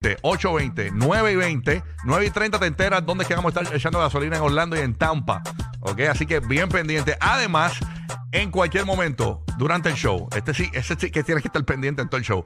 820, 9 y 20, 9 y 30 te enteras dónde es que vamos a estar echando gasolina en Orlando y en Tampa. ¿Ok? Así que bien pendiente. Además, en cualquier momento durante el show, este sí, ese sí que tienes que estar pendiente en todo el show.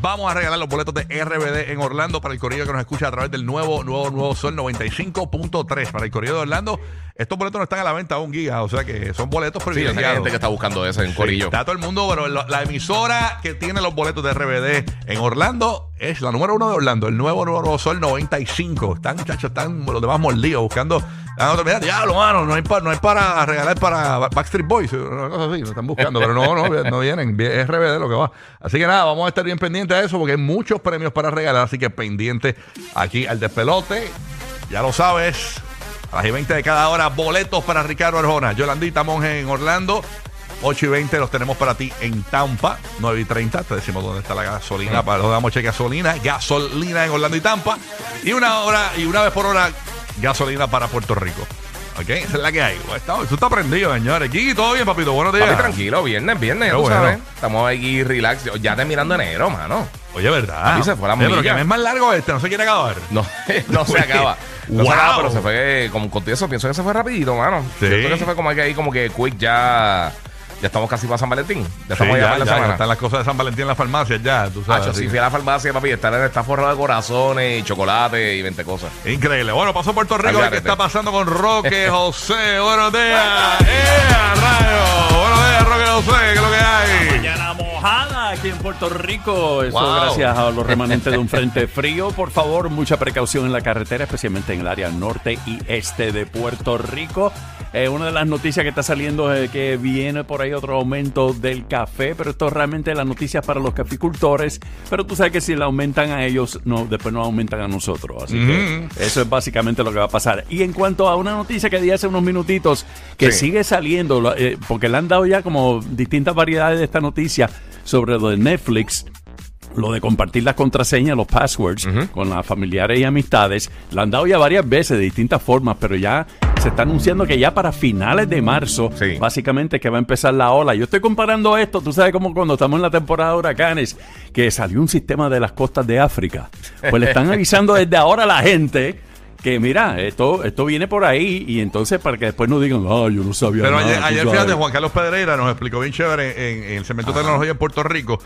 Vamos a regalar los boletos de RBD en Orlando para el corrido que nos escucha a través del nuevo, nuevo, nuevo Sol 95.3. Para el corrido de Orlando, estos boletos no están a la venta a un giga, o sea que son boletos Sí, sé que hay privilegiados. gente que está buscando eso en Corillo. Está todo el mundo, pero la, la emisora que tiene los boletos de RBD en Orlando es la número uno de Orlando, el nuevo Nuevo Sol 95. Están, muchachos, están los demás mordidos buscando. Ah, Mira, diablo, mano, no hay, pa- no hay para regalar para Backstreet Boys, una cosa así, lo están buscando, pero no, no, no vienen, es RBD lo que va. Así que nada, vamos a estar bien pendientes de eso porque hay muchos premios para regalar, así que pendiente aquí al despelote. Ya lo sabes, a las y 20 de cada hora, boletos para Ricardo Arjona, Yolandita Monge en Orlando. 8 y 20 los tenemos para ti en Tampa, 9 y 30. Te decimos dónde está la gasolina, para los damos cheque gasolina, gasolina en Orlando y Tampa. Y una hora, y una vez por hora, gasolina para Puerto Rico. ¿Ok? Esa es la que hay. Pues, Tú estás prendido, señores. Gigi, todo bien, papito. Buenos días. Papi, tranquilo, viernes, viernes, ya tú bueno. sabes. Estamos aquí relax. Ya terminando enero, mano. Oye, ¿verdad? Papi, se fue la Oye, pero que es más largo este, no se quiere acabar. No, no se acaba. No wow. se acaba, pero se fue como contigo eso. Pienso que se fue rapidito, mano. Sí. Siento que se fue como que ahí, como que quick ya. Ya estamos casi para San Valentín. Ya Sí, estamos ya, ya, para la ya, ya están las cosas de San Valentín en las farmacias ya, tú sabes. Sí, fui a la farmacia, papi, está, está forrado de corazones y chocolate y 20 cosas. Increíble. Bueno, pasó Puerto Rico. ¿Qué está pasando con Roque José? Buenos días. ¡Eh, rayo! Buenos Roque José. ¿Qué es lo que hay? Mañana mojada aquí en Puerto Rico. Eso Wow. gracias a los remanentes de un frente frío. Por favor, mucha precaución en la carretera, especialmente en el área norte y este de Puerto Rico. Eh, una de las noticias que está saliendo es que viene por ahí otro aumento del café, pero esto es realmente las noticias para los caficultores. Pero tú sabes que si la aumentan a ellos, no, después no aumentan a nosotros. Así que eso es básicamente lo que va a pasar. Y en cuanto a una noticia que di hace unos minutitos, que Sí. sigue saliendo, eh, porque le han dado ya como distintas variedades de esta noticia sobre lo de Netflix. Lo de compartir las contraseñas, los passwords con las familiares y amistades, la han dado ya varias veces de distintas formas, pero ya se está anunciando que ya para finales de marzo, Sí. básicamente que va a empezar la ola. Yo estoy comparando esto, tú sabes como cuando estamos en la temporada de huracanes, que salió un sistema de las costas de África. Pues le están avisando desde ahora a la gente que mira, esto, esto viene por ahí y entonces para que después no digan, ah, yo no sabía Pero nada, ayer, ayer, sabes". fíjate, Juan Carlos Pedreira nos explicó bien chévere en, en el Cemento de Tecnología en Puerto Rico.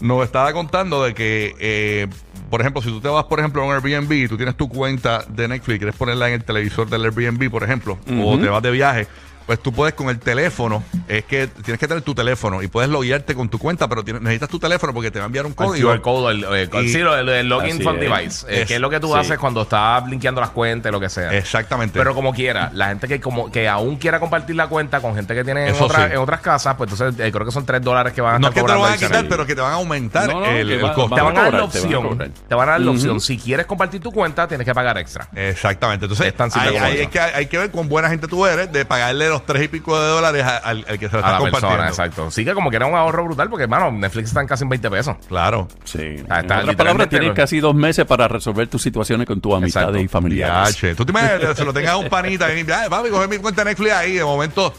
Nos estaba contando de que, eh, por ejemplo, si tú te vas, por ejemplo, a un Airbnb y tú tienes tu cuenta de Netflix, quieres ponerla en el televisor del Airbnb, por ejemplo, o te vas de viaje, pues tú puedes con el teléfono, es que tienes que tener tu teléfono y puedes loguearte con tu cuenta, pero tienes- necesitas tu teléfono porque te va a enviar un El código. QR code, el, el- Y- sí, lo- el, el login from es. device, eh, Es- que es lo que tú sí. haces cuando estás linkeando las cuentas, lo que sea. Exactamente. Pero como quiera, la gente que como que aún quiera compartir la cuenta con gente que tiene en, otra- sí. en otras casas, pues entonces eh, creo que son 3 dólares que van a no es estar que te lo van a quitar, pero que te van a aumentar No, no, el, el va- costo. te van a dar la opción. Te van a dar la opción. Si quieres compartir tu cuenta, tienes que pagar extra. Exactamente. Entonces, Es como ahí eso. es que, hay que ver cuán buena gente tú eres de pagarle los tres y pico de dólares al, al que se lo A está la compartiendo. persona, exacto. Sí que como que era un ahorro brutal, porque, hermano, Netflix están casi en 20 pesos. Claro. Sí. Ah, en está otras palabras, tienes casi dos meses para resolver tus situaciones con tus amistades Exacto. y familiares. Yache. Tú te imaginas se lo tengas a un panita y ay, papi, coge mi cuenta de Netflix ahí. De momento,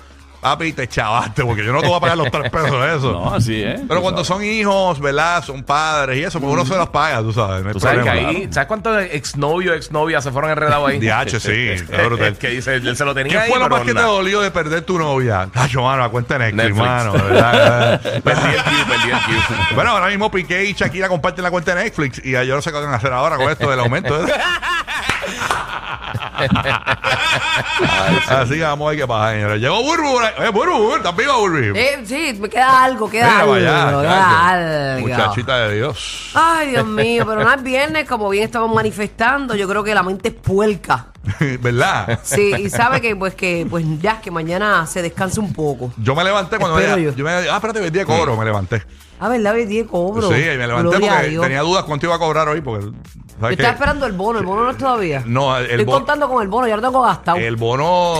papi, te chavaste porque yo no te voy a pagar los tres pesos de eso. No, así es. Pero cuando sabes. son hijos, ¿verdad? Son padres y eso, pues uno se los paga, tú sabes. No hay Tú sabes que ahí, ¿sabes cuántos exnovios, exnovias se fueron enredados ahí? DH, sí. brutal. que dice, él se lo tenía ¿Qué ahí, fue lo más que te dolió de perder tu novia? Tacho, mano, la cuenta de Netflix, Netflix. mano. ¿verdad? Perdí el Q, perdí el Q. Bueno, ahora mismo Piqué y Shakira comparten la cuenta de Netflix y yo no sé qué van a hacer ahora con esto del aumento. ¿Eh? Así que vamos a ver qué pasa, señores. Llegó Burbu. Oye, Burbu, ¿estás viva, Burbu? Eh, sí, me queda algo, queda Mira algo. queda algo. Muchachita de Dios. Ay, Dios mío, pero no es viernes, como bien estamos manifestando, yo creo que la mente es puerca. ¿Verdad? Sí, y sabe que pues que pues ya que mañana se descanse un poco. Yo me levanté cuando Espero ella- yo. yo me, ah, espérate, hoy día cobro, me levanté. Ah, ¿verdad? Hoy día cobro. Sí, me levanté Gloria porque tenía dudas cuánto iba a cobrar hoy porque Yo ¿sabes estaba esperando el bono, el bono no es todavía. No, el Estoy bono- contando con el bono, ya lo tengo gastado. El bono,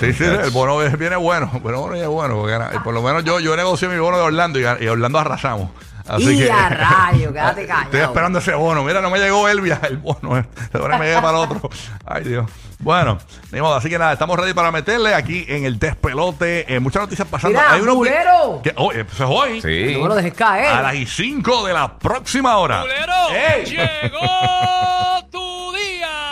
sí, sí, el bono viene bueno, el bono viene bueno, porque por lo menos yo, yo negocié mi bono de Orlando y Orlando arrasamos. Así y que- a rayo, quédate callado. Estoy esperando ese bono. Mira, no me llegó Elvia, el bono. Ahora me llega para el otro. Ay, Dios. Bueno, ni modo. Así que nada, estamos ready para meterle aquí en el despelote. Eh, muchas noticias pasando. Mira, unos vi- bulero. que- oh, eh, pues es hoy. Sí. No lo dejes caer. A las y 5 de la próxima hora. ¡Ey! Llegó.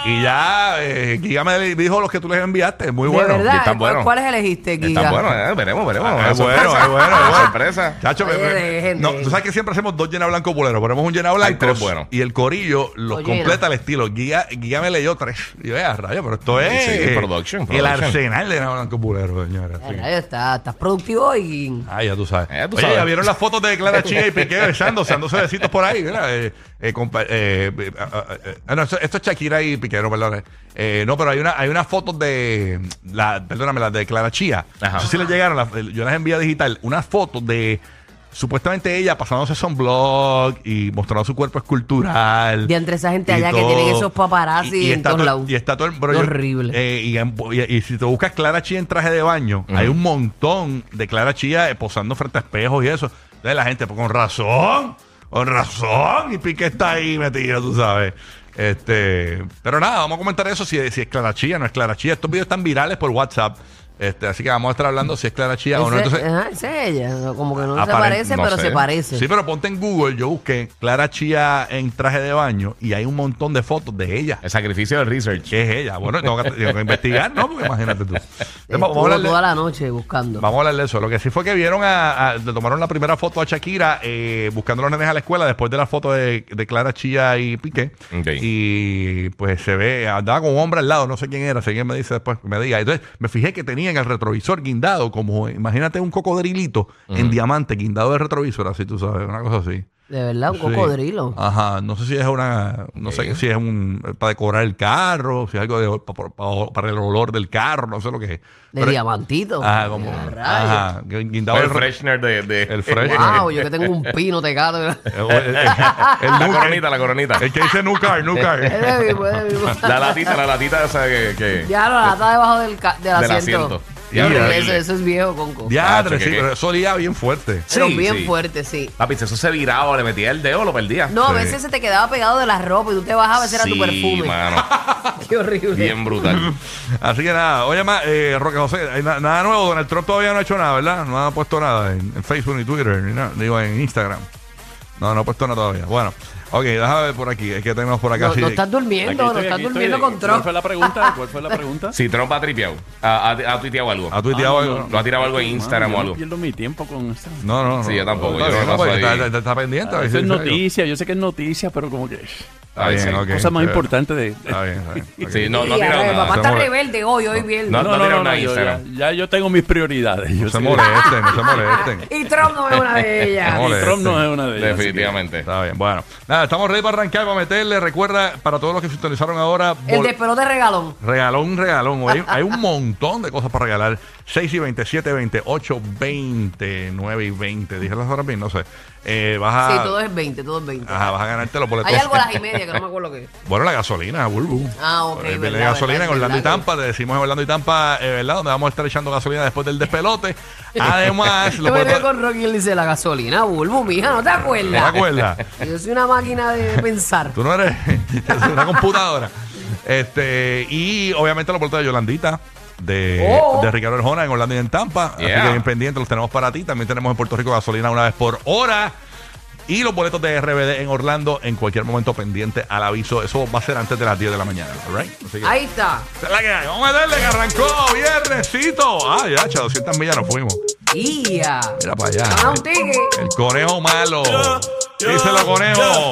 Y ya, eh, Giga me dijo los que tú les enviaste. Muy de bueno. verdad, están ¿cuál- buenos. ¿cuáles elegiste, Giga? Está bueno, eh, veremos, veremos. Ah, Una es bueno, es bueno, es Una bueno. sorpresa. Chacho, Oye, me- me- no, tú sabes que siempre hacemos dos llena blanco bulero. Ponemos un llena blanco tres buenos. y el corillo los completa el estilo. Guía, Guía me leyó tres. Y yo, vea, rayo, pero esto es Sí, eh, production, el production. arsenal de llena blanco bulero, señores. A Así que- rayo, está- estás productivo y... Ah, ya tú sabes. Eh, tú Oye, sabes. ¿ya vieron las fotos de Clara Chía y Piqué besándose, dándose besitos por ahí? Mira, eh, eh, eh, eh, ah, ah, eh, ah, no, esto, esto es Shakira y Piqué, perdón. Eh, no, pero hay una, hay unas fotos de, la, perdóname, las de Clara Chía. Ajá. No sé si les llegaron, las- yo las envié a digital, unas fotos de supuestamente ella pasándose blog y mostrando su cuerpo escultural. De entre esa gente y allá que tienen esos paparazzi en está todos todo- lados. Y está todo el Qué horrible. eh, y, en- y- y si te buscas Clara Chía en traje de baño, hay un montón de Clara Chía eh, posando frente a espejos y eso. Entonces la gente, pues con razón, con razón, y Piqué está ahí metido, tú sabes. Este, pero nada, vamos a comentar eso si, si es Clara Chía, no es Clara Chía. Estos videos están virales por WhatsApp. Este, así que vamos a estar hablando si es Clara Chía o no. Entonces, ajá, es ella. Como que no se parece, no pero sé. se parece. Sí, pero ponte en Google, yo busqué Clara Chía en traje de baño y hay un montón de fotos de ella. El sacrificio del research. ¿Qué es ella? Bueno, tengo que, tengo que investigar, ¿no? Porque imagínate tú. Vamos, a hablar de- toda la noche buscando. vamos a hablar de eso. Lo que sí fue que vieron a, a- le tomaron la primera foto a Shakira eh, buscando a los nenes a la escuela después de la foto de, de Clara Chía y Piqué. Y pues se ve, andaba con un hombre al lado, no sé quién era, si alguien me dice después, me diga. Entonces me fijé que tenía en el retrovisor guindado, como imagínate un cocodrilito en diamante guindado de retrovisor, así tú sabes, una cosa así. De verdad, un Sí. Cocodrilo. Ajá, no sé si es una, no sé si es un, para decorar el carro, si es algo de, pa- pa- para, el olor del carro, no sé lo que es. De Pero- diamantito. Ajá, como, ajá, guindado el el, freshener de. de- el freshener. Wow, yo que tengo un pino tecado. el, el- el- el La coronita, la coronita. el que dice new car, new car. Es de mismo, es de mismo. La latita, la latita esa que. que Ya lo lata debajo del, ca- del Del asiento. asiento. Eso, eso es viejo, Conco. Diadre, Ah, sí, pero eso olía bien fuerte. Pero Sí, bien sí. fuerte, sí. Papi, si eso se viraba, le metía el dedo, lo perdía. No, a Sí. veces se te quedaba pegado de la ropa y tú te bajabas, ese era tu Sí, perfume. mano. Qué horrible. Bien brutal. Así que nada, oye, más, eh, Roque José, na- nada nuevo, Donald Trump todavía no ha hecho nada, ¿verdad? No ha puesto nada en, en Facebook ni Twitter, ni nada, digo en Instagram. No, no ha puesto nada todavía. Bueno, ok, déjame ver por aquí, es que tenemos por acá. No, sí. no estás Aquí durmiendo, no estoy, estás aquí durmiendo con ¿Cuál Trump. fue la pregunta? ¿Cuál fue la pregunta? Si Trump ha tripeado, ha, ha- ha tuiteado algo. ¿Ha tuiteado Ah, algo? no, Lo ha tirado algo en Instagram Mano, o yo algo. No pierdo mi tiempo con esto. No, no, no. Sí, yo tampoco, Está yo no, pues, paso está, ahí. está- está pendiente. a ver Eso si es dice algo. noticia, yo sé que es noticia, pero como que Está bien, Sí. ok. cosa más importante de... Está bien, está bien. ok. Sí, no, no Sí, ver, nada. papá está Se rebelde hoy, hoy viernes. No, no, tiraron nada en yo ya, ya yo tengo mis prioridades. Yo No se sé- molesten, no se molesten. Y Trump no es una de ellas. No, Y Trump no es una de ellas. Definitivamente. Está bien, bueno. Nada, estamos ready para arrancar, para meterle. Recuerda, para todos los que sintonizaron ahora, El bol- despelote regalón. regalón, regalón. Hay, hay un montón de cosas para regalar. 6 y 20, 7 20, 8, 20, 9 y 20. Dije las horas bien, no sé. Eh, vas a... Sí, todo es 20, todo es 20. Ajá, vas a ganarte los boletos. Hay algo a las y media que no me acuerdo qué. Bueno, la gasolina, Bulbu. Ah, ok, Eh, verdad, de gasolina verdad, en Orlando y verdad. Tampa. Te decimos en Orlando y Tampa, eh, ¿verdad? Donde vamos a estar echando gasolina después del despelote. Además, Yo lo me puedes- río con Rocky y él dice la gasolina, Bulbo, mija, ¿no te ¿Te acuerdas? acuerdas? Yo soy una máquina de pensar. Tú no eres es una computadora. Este, y obviamente los boletos de Yolandita. De, Oh. de Ricardo Arjona en Orlando y en Tampa. Así Yeah. que bien pendientes, los tenemos para ti. También tenemos en Puerto Rico gasolina una vez por hora. Y los boletos de RBD en Orlando en cualquier momento pendiente al aviso. Eso va a ser antes de las 10 de la mañana. right? Así que- Ahí está. esa es la que hay. Vamos a meterle que arrancó viernesito. Ah, ya, cha, 200 millas nos fuimos. Ia. Mira para allá. Ah, un tigre. El conejo malo. Díselo, conejo.